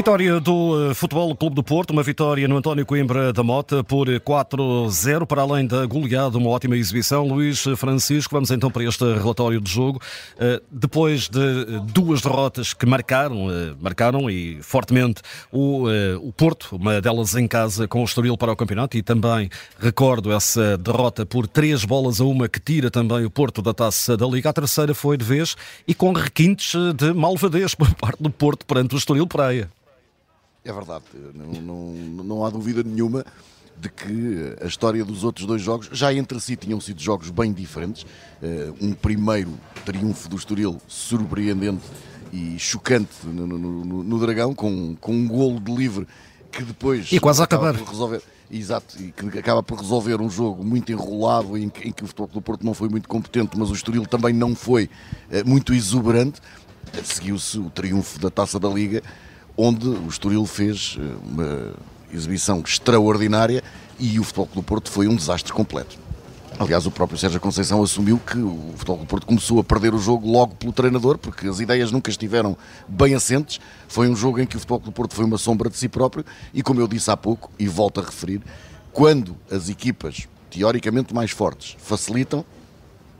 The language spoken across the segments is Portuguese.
Vitória do Futebol Clube do Porto, uma vitória no António Coimbra da Mota por 4-0, para além da goleada, uma ótima exibição. Luís Francisco, vamos então para este relatório de jogo. Depois de duas derrotas que marcaram, marcaram e fortemente o, o Porto, uma delas em casa com o Estoril para o campeonato e também recordo essa derrota por três bolas a uma que tira também o Porto da taça da Liga. A terceira foi de vez e com requintes de malvadez por parte do Porto perante o Estoril Praia. É verdade, não, não, não há dúvida nenhuma de que a história dos outros dois jogos já entre si tinham sido jogos bem diferentes. Eh, um primeiro triunfo do Estoril surpreendente e chocante no, no, no, Dragão, com, com um golo de livre que depois. E quase acabar. Resolver, exato, e que acaba por resolver um jogo muito enrolado em que, em que o Futebol do Porto não foi muito competente, mas o Estoril também não foi eh, muito exuberante. Seguiu-se o triunfo da taça da Liga onde o Estoril fez eh, uma exibição extraordinária e o Futebol Clube do Porto foi um desastre completo. Aliás, o próprio Sérgio Conceição assumiu que o Futebol do Porto começou a perder o jogo logo pelo treinador, porque as ideias nunca estiveram bem assentes. Foi um jogo em que o Futebol do Porto foi uma sombra de si próprio e, como eu disse há pouco, e volto a referir, quando as equipas teoricamente mais fortes facilitam,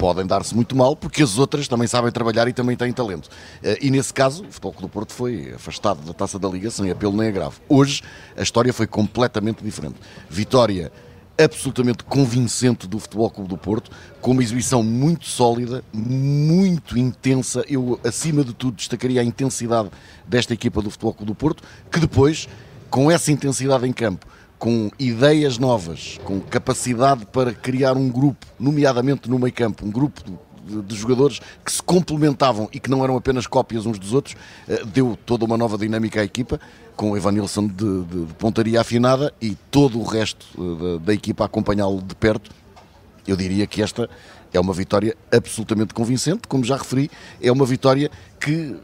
podem dar-se muito mal, porque as outras também sabem trabalhar e também têm talento. Eh, e nesse caso, o Futebol Clube do Porto foi afastado da taça da Liga sem apelo nem agravo. Hoje, a história foi completamente diferente. Vitória absolutamente convincente do Futebol Clube do Porto, com uma exibição muito sólida, muito intensa. Eu, acima de tudo, destacaria a intensidade desta equipa do Futebol Clube do Porto, que depois, com essa intensidade em campo, com ideias novas, com capacidade para criar um grupo, nomeadamente no meio campo, um grupo de, de, jogadores que se complementavam e que não eram apenas cópias uns dos outros, eh, deu toda uma nova dinâmica à equipa, com o Evanilson de, de, de pontaria afinada e todo o resto eh, da, da equipa a acompanhá-lo de perto. Eu diria que esta é uma vitória absolutamente convincente, como já referi, é uma vitória que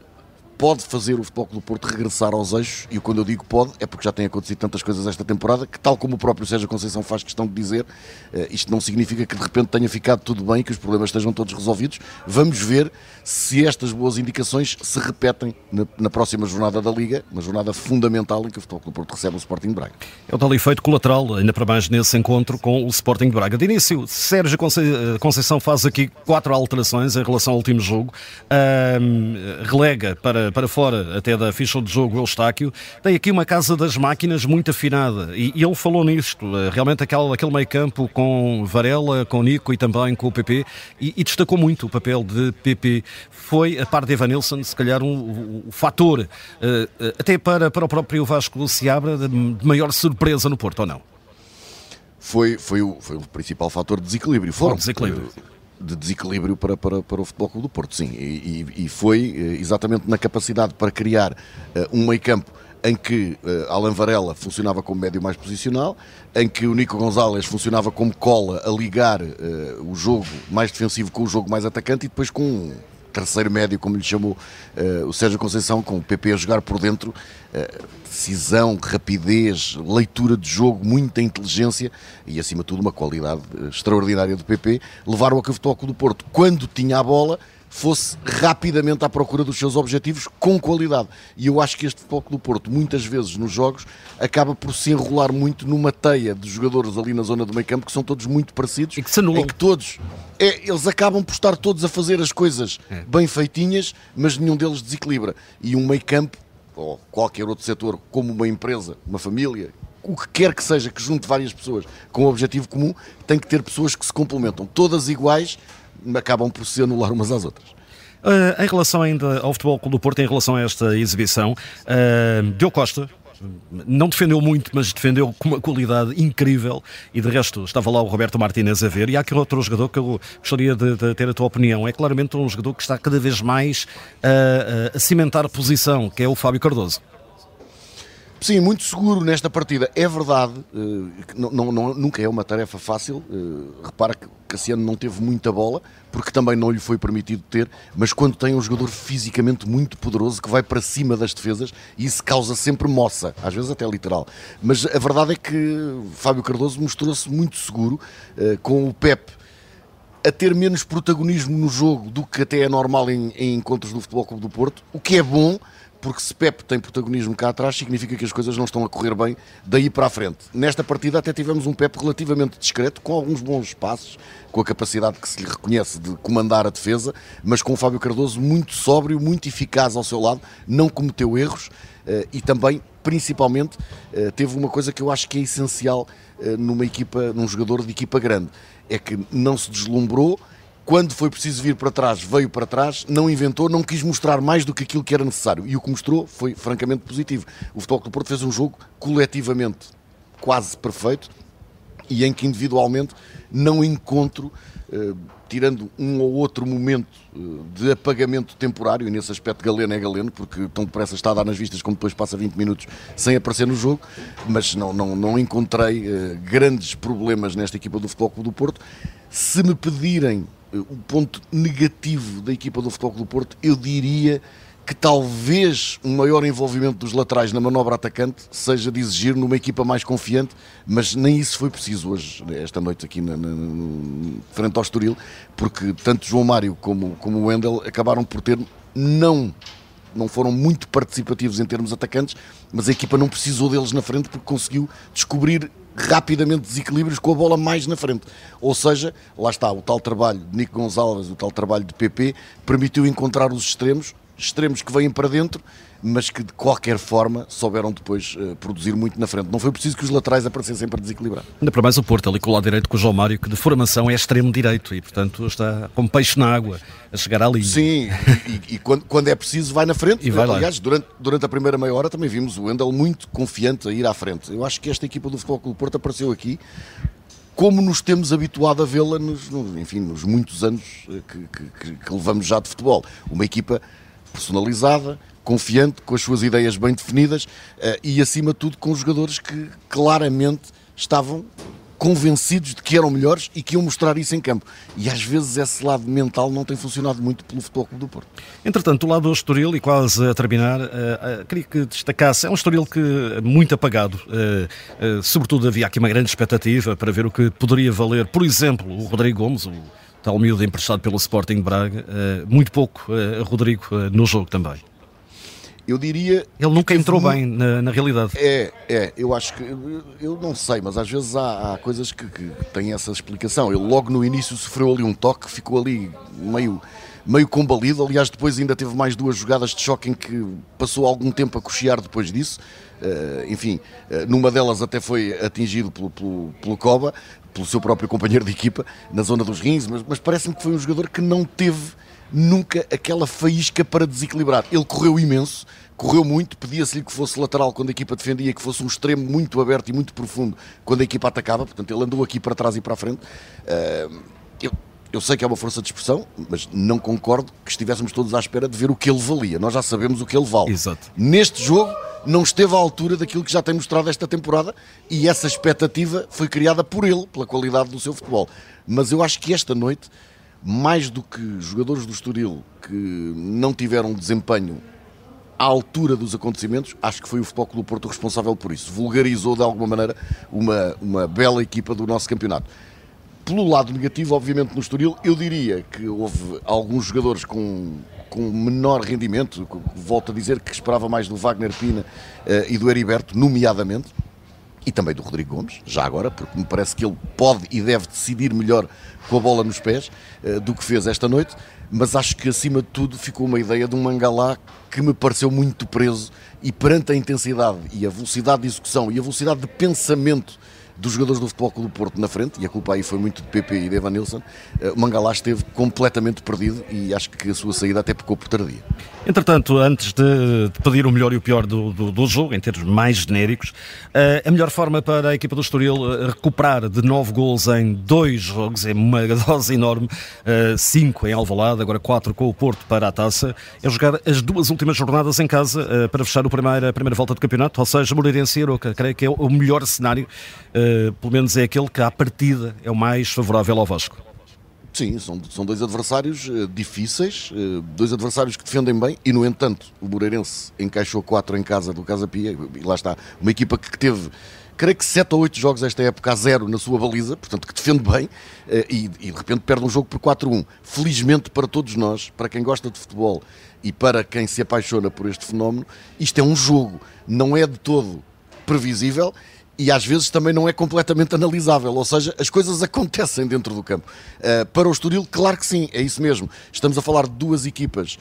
pode fazer o Futebol Clube do Porto regressar aos eixos, e quando eu digo pode, é porque já tem acontecido tantas coisas esta temporada, que tal como o próprio Sérgio Conceição faz questão de dizer, uh, isto não significa que de repente tenha ficado tudo bem, que os problemas estejam todos resolvidos. Vamos ver se estas boas indicações se repetem na, na próxima jornada da Liga, uma jornada fundamental em que o Futebol Clube do Porto recebe o Sporting de Braga. É o tal efeito colateral, ainda para mais nesse encontro com o Sporting de Braga. De início, Sérgio eh, Conceição faz aqui quatro alterações em relação ao último jogo, relega para para, fora até da ficha de jogo o Eustáquio, tem aqui uma casa das máquinas muito afinada e, e ele falou nisto, eh, realmente aquele, aquele meio campo com Varela, com Nico e também com o PP e, e destacou muito o papel de PP. Foi, a par de Evanilson, se calhar um, um, um fator, uh, até para, para o próprio Vasco Seabra, de, de maior surpresa no Porto, ou não? Foi, foi, o, foi o principal fator de desequilíbrio. Foram, desequilíbrio de desequilíbrio para, para, para o Futebol Clube do Porto, sim. E, e, e foi eh, exatamente na capacidade para criar uh, um meio campo em que uh, Alan Varela funcionava como médio mais posicional, em que o Nico Gonzalez funcionava como cola a ligar uh, o jogo mais defensivo com o jogo mais atacante e depois com terceiro médio, como lhe chamou uh, o Sérgio Conceição, com o PP a jogar por dentro, uh, decisão, rapidez, leitura de jogo, muita inteligência e, acima de tudo, uma qualidade uh, extraordinária do PP, levaram a que o Futebol do Porto, quando tinha a bola, fosse rapidamente à procura dos seus objetivos com qualidade. E eu acho que este Futebol do Porto, muitas vezes nos jogos, acaba por se enrolar muito numa teia de jogadores ali na zona do meio campo que são todos muito parecidos. E que se anulam. Em que todos, é, eles acabam por estar todos a fazer as coisas é. bem feitinhas, mas nenhum deles desequilibra. E um meio campo, ou qualquer outro setor, como uma empresa, uma família, o que quer que seja que junte várias pessoas com um objetivo comum, tem que ter pessoas que se complementam, todas iguais, acabam por se anular umas às outras. Uh, em relação ainda ao Futebol Clube do Porto, em relação a esta exibição, uh, Deu Costa não defendeu muito, mas defendeu com uma qualidade incrível. E de resto estava lá o Roberto Martinez a ver. E há aqui outro jogador que eu gostaria de, de ter a tua opinião, é claramente um jogador que está cada vez mais a, a cimentar a posição, que é o Fábio Cardoso. Sim, muito seguro nesta partida. É verdade, uh, não, não, nunca é uma tarefa fácil. Uh, repara que Cassiano não teve muita bola, porque também não lhe foi permitido ter, mas quando tem um jogador fisicamente muito poderoso que vai para cima das defesas, isso causa sempre moça, às vezes até literal. Mas a verdade é que Fábio Cardoso mostrou-se muito seguro uh, com o Pep a ter menos protagonismo no jogo do que até é normal em, em encontros do Futebol Clube do Porto, o que é bom porque se Pep tem protagonismo cá atrás, significa que as coisas não estão a correr bem daí para a frente. Nesta partida até tivemos um Pep relativamente discreto, com alguns bons passos, com a capacidade que se lhe reconhece de comandar a defesa, mas com o Fábio Cardoso muito sóbrio, muito eficaz ao seu lado, não cometeu erros eh, e também, principalmente, eh, teve uma coisa que eu acho que é essencial eh, numa equipa, num jogador de equipa grande, é que não se deslumbrou, quando foi preciso vir para trás, veio para trás, não inventou, não quis mostrar mais do que aquilo que era necessário. E o que mostrou foi francamente positivo. O Futebol do Porto fez um jogo coletivamente quase perfeito e em que individualmente não encontro, eh, tirando um ou outro momento eh, de apagamento temporário, e nesse aspecto Galeno é Galeno, porque tão depressa está a dar nas vistas como depois passa 20 minutos sem aparecer no jogo, mas não, não, não encontrei eh, grandes problemas nesta equipa do Futebol Clube do Porto. Se me pedirem o ponto negativo da equipa do Futebol Clube do Porto, eu diria que talvez um maior envolvimento dos laterais na manobra atacante seja de exigir numa equipa mais confiante, mas nem isso foi preciso hoje, esta noite aqui na, na, frente ao Estoril, porque tanto João Mário como, como o Wendel acabaram por ter não não foram muito participativos em termos atacantes, mas a equipa não precisou deles na frente porque conseguiu descobrir rapidamente desequilíbrios com a bola mais na frente. Ou seja, lá está, o tal trabalho de Nico Gonçalves, o tal trabalho de PP, permitiu encontrar os extremos, extremos que vêm para dentro, mas que de qualquer forma souberam depois uh, produzir muito na frente. Não foi preciso que os laterais aparecessem para desequilibrar. Ainda para mais o Porto, ali com o lado direito com o João Mário, que de formação é extremo direito e, portanto, está como peixe na água a chegar à linha. Sim, e, e quando, quando, é preciso vai na frente. E vai Aliás, lá. durante, durante a primeira meia hora também vimos o Wendel muito confiante a ir à frente. Eu acho que esta equipa do Futebol Clube Porto apareceu aqui como nos temos habituado a vê-la nos, enfim, nos muitos anos eh, que, que, que levamos já de futebol. Uma equipa personalizada, confiante, com as suas ideias bem definidas uh, e, acima de tudo, com jogadores que claramente estavam convencidos de que eram melhores e que iam mostrar isso em campo. E às vezes esse lado mental não tem funcionado muito pelo Futebol Clube do Porto. Entretanto, do lado do Estoril, e quase a terminar, uh, uh, queria que destacasse, é um Estoril que muito apagado, uh, sobretudo havia aqui uma grande expectativa para ver o que poderia valer, por exemplo, o Rodrigo Gomes, o tal miúdo emprestado pelo Sporting de Braga, muito pouco Rodrigo no jogo também eu diria. Ele nunca entrou bem na, na, realidade. É, é, eu acho que. Eu não sei, mas às vezes há, há coisas que, que, têm essa explicação. Ele logo no início sofreu ali um toque, ficou ali meio, meio combalido. Aliás, depois ainda teve mais duas jogadas de choque em que passou algum tempo a cochear depois disso. Uh, enfim, uh, numa delas até foi atingido pelo, pelo, pelo Coba, pelo seu próprio companheiro de equipa, na zona dos rins, mas, mas parece-me que foi um jogador que não teve nunca aquela faísca para desequilibrar. Ele correu imenso, correu muito, pedia-se-lhe que fosse lateral quando a equipa defendia, que fosse um extremo muito aberto e muito profundo quando a equipa atacava, portanto ele andou aqui para trás e para a frente. Uh, eu, eu sei que é uma força de expressão, mas não concordo que estivéssemos todos à espera de ver o que ele valia. Nós já sabemos o que ele vale. Exato. Neste jogo não esteve à altura daquilo que já tem mostrado esta temporada e essa expectativa foi criada por ele, pela qualidade do seu futebol. Mas eu acho que esta noite mais do que jogadores do Estoril que não tiveram desempenho à altura dos acontecimentos, acho que foi o Futebol Clube do Porto responsável por isso. Vulgarizou de alguma maneira uma, uma bela equipa do nosso campeonato. Pelo lado negativo, obviamente, no Estoril, eu diria que houve alguns jogadores com, com menor rendimento, volto a dizer que esperava mais do Wagner Pina uh, e do Heriberto, nomeadamente, e também do Rodrigo Gomes, já agora, porque me parece que ele pode e deve decidir melhor com a bola nos pés uh, do que fez esta noite, mas acho que acima de tudo ficou uma ideia de um Mangalá que me pareceu muito preso e perante a intensidade e a velocidade de execução e a velocidade de pensamento dos jogadores do Futebol Clube do Porto na frente, e a culpa aí foi muito de PP e de Evan Nilsson, eh, o Mangalá esteve completamente perdido e acho que a sua saída até pecou por tardia. Entretanto, antes de, de pedir o melhor e o pior do, do, do jogo, em termos mais genéricos, uh, a melhor forma para a equipa do Estoril eh, recuperar de nove gols em dois jogos, é uma dose enorme, cinco em Alvalade, agora quatro com o Porto para a taça, é jogar as duas últimas jornadas em casa para fechar o primeiro, a primeira volta do campeonato, ou seja, Moreirense e Aroca. Creio que é o melhor cenário, pelo menos é aquele que à partida é o mais favorável ao Vasco. Sim, são, são dois adversários uh, difíceis, uh, dois adversários que defendem bem e, no entanto, o Moreirense encaixou quatro em casa do Casa Pia e lá está, uma equipa que teve creio que 7 ou 8 jogos esta época a zero na sua baliza, portanto que defende bem, eh, e, e de repente perde um jogo por 4-1. Felizmente para todos nós, para quem gosta de futebol e para quem se apaixona por este fenómeno, isto é um jogo, não é de todo previsível e às vezes também não é completamente analisável, ou seja, as coisas acontecem dentro do campo. Uh, para o Estoril, claro que sim, é isso mesmo. Estamos a falar de duas equipas,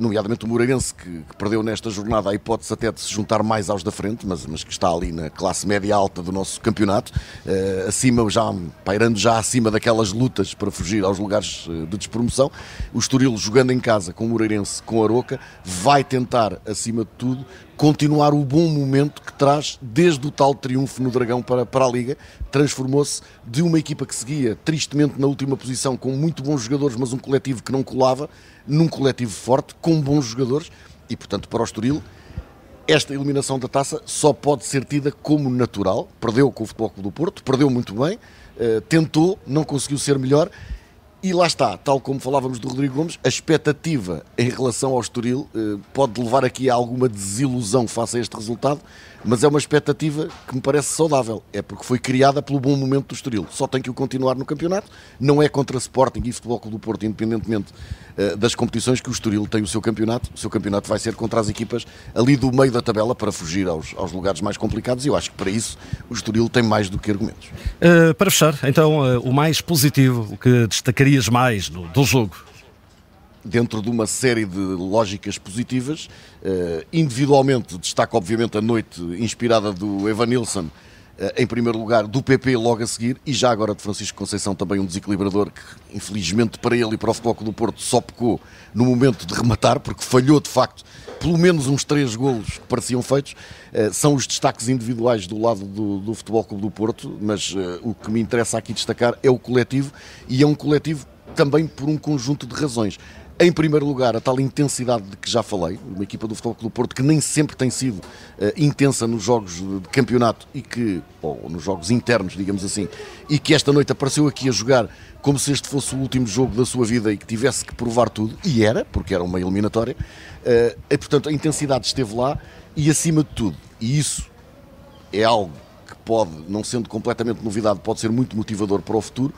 nomeadamente o Moreirense, que, que, perdeu nesta jornada a hipótese até de se juntar mais aos da frente, mas, mas que está ali na classe média alta do nosso campeonato, uh, acima, já pairando já acima daquelas lutas para fugir aos lugares de despromoção. O Estoril jogando em casa com o Moreirense, com a Aroca, vai tentar, acima de tudo, continuar o bom momento que traz desde o tal triunfo no Dragão para, para a Liga. Transformou-se de uma equipa que seguia tristemente na última posição com muito bons jogadores, mas um coletivo que não colava, num coletivo forte, com bons jogadores e, portanto, para o Estoril. Esta eliminação da taça só pode ser tida como natural. Perdeu com o Futebol Clube do Porto, perdeu muito bem, uh, tentou, não conseguiu ser melhor e lá está, tal como falávamos do Rodrigo Gomes, a expectativa em relação ao Estoril eh, pode levar aqui a alguma desilusão face a este resultado, mas é uma expectativa que me parece saudável. É porque foi criada pelo bom momento do Estoril. Só tem que o continuar no campeonato. Não é contra Sporting e Futebol Clube do Porto, independentemente uh, das competições, que o Estoril tem o seu campeonato. O seu campeonato vai ser contra as equipas ali do meio da tabela para fugir aos, aos lugares mais complicados e eu acho que para isso o Estoril tem mais do que argumentos. Uh, para fechar, então, uh, o mais positivo, o que destacarias mais do, do jogo? dentro de uma série de lógicas positivas. Uh, individualmente, destaco obviamente a noite inspirada do Evan Nilsson, em primeiro lugar, do PP logo a seguir, e já agora de Francisco Conceição, também um desequilibrador que, infelizmente para ele e para o Futebol do Porto, só pecou no momento de rematar, porque falhou de facto pelo menos uns três golos que pareciam feitos. Uh, são os destaques individuais do lado do, do Futebol Clube do Porto, mas o que me interessa aqui destacar é o coletivo, e é um coletivo também por um conjunto de razões. Em primeiro lugar, a tal intensidade de que já falei, uma equipa do Futebol Clube do Porto que nem sempre tem sido uh, intensa nos jogos de campeonato e que, ou nos jogos internos, digamos assim, e que esta noite apareceu aqui a jogar como se este fosse o último jogo da sua vida e que tivesse que provar tudo, e era, porque era uma eliminatória, uh, e portanto a intensidade esteve lá e acima de tudo, e isso é algo que pode, não sendo completamente novidade, pode ser muito motivador para o futuro,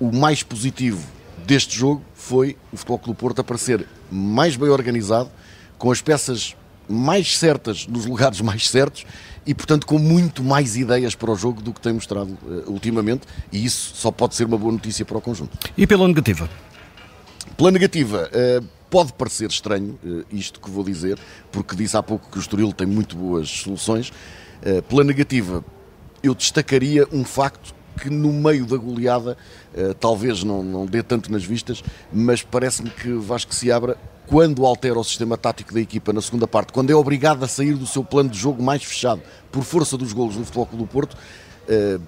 o mais positivo deste jogo foi o Futebol Clube Porto aparecer mais bem organizado, com as peças mais certas nos lugares mais certos e, portanto, com muito mais ideias para o jogo do que tem mostrado uh, ultimamente, e isso só pode ser uma boa notícia para o conjunto. E pela negativa? Pela negativa, uh, pode parecer estranho uh, isto que vou dizer, porque disse há pouco que o Estoril tem muito boas soluções. pela negativa, eu destacaria um facto que no meio da goleada uh, talvez não, não dê tanto nas vistas, mas parece-me que Vasco se abra quando altera o sistema tático da equipa na segunda parte, quando é obrigado a sair do seu plano de jogo mais fechado por força dos golos do Futebol Clube do Porto, uh,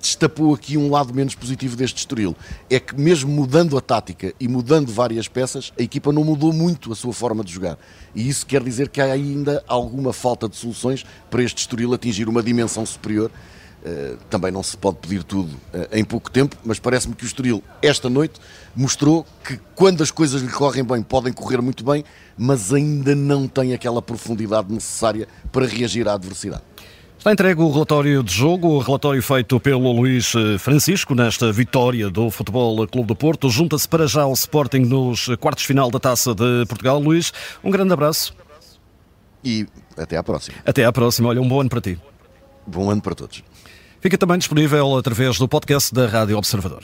destapou aqui um lado menos positivo deste Estoril. É que mesmo mudando a tática e mudando várias peças, a equipa não mudou muito a sua forma de jogar. E isso quer dizer que há ainda alguma falta de soluções para este Estoril atingir uma dimensão superior também não se pode pedir tudo uh, em pouco tempo, mas parece-me que o Estoril, esta noite, mostrou que quando as coisas lhe correm bem, podem correr muito bem, mas ainda não tem aquela profundidade necessária para reagir à adversidade. Está entregue o relatório de jogo, o relatório feito pelo Luís eh, Francisco nesta vitória do Futebol Clube do Porto. Junta-se para já ao Sporting nos quartos final da Taça de Portugal. Luís, um grande abraço. E até à próxima. Até à próxima. Olha, um bom ano para ti. Bom ano para todos. Fica também disponível através do podcast da Rádio Observador.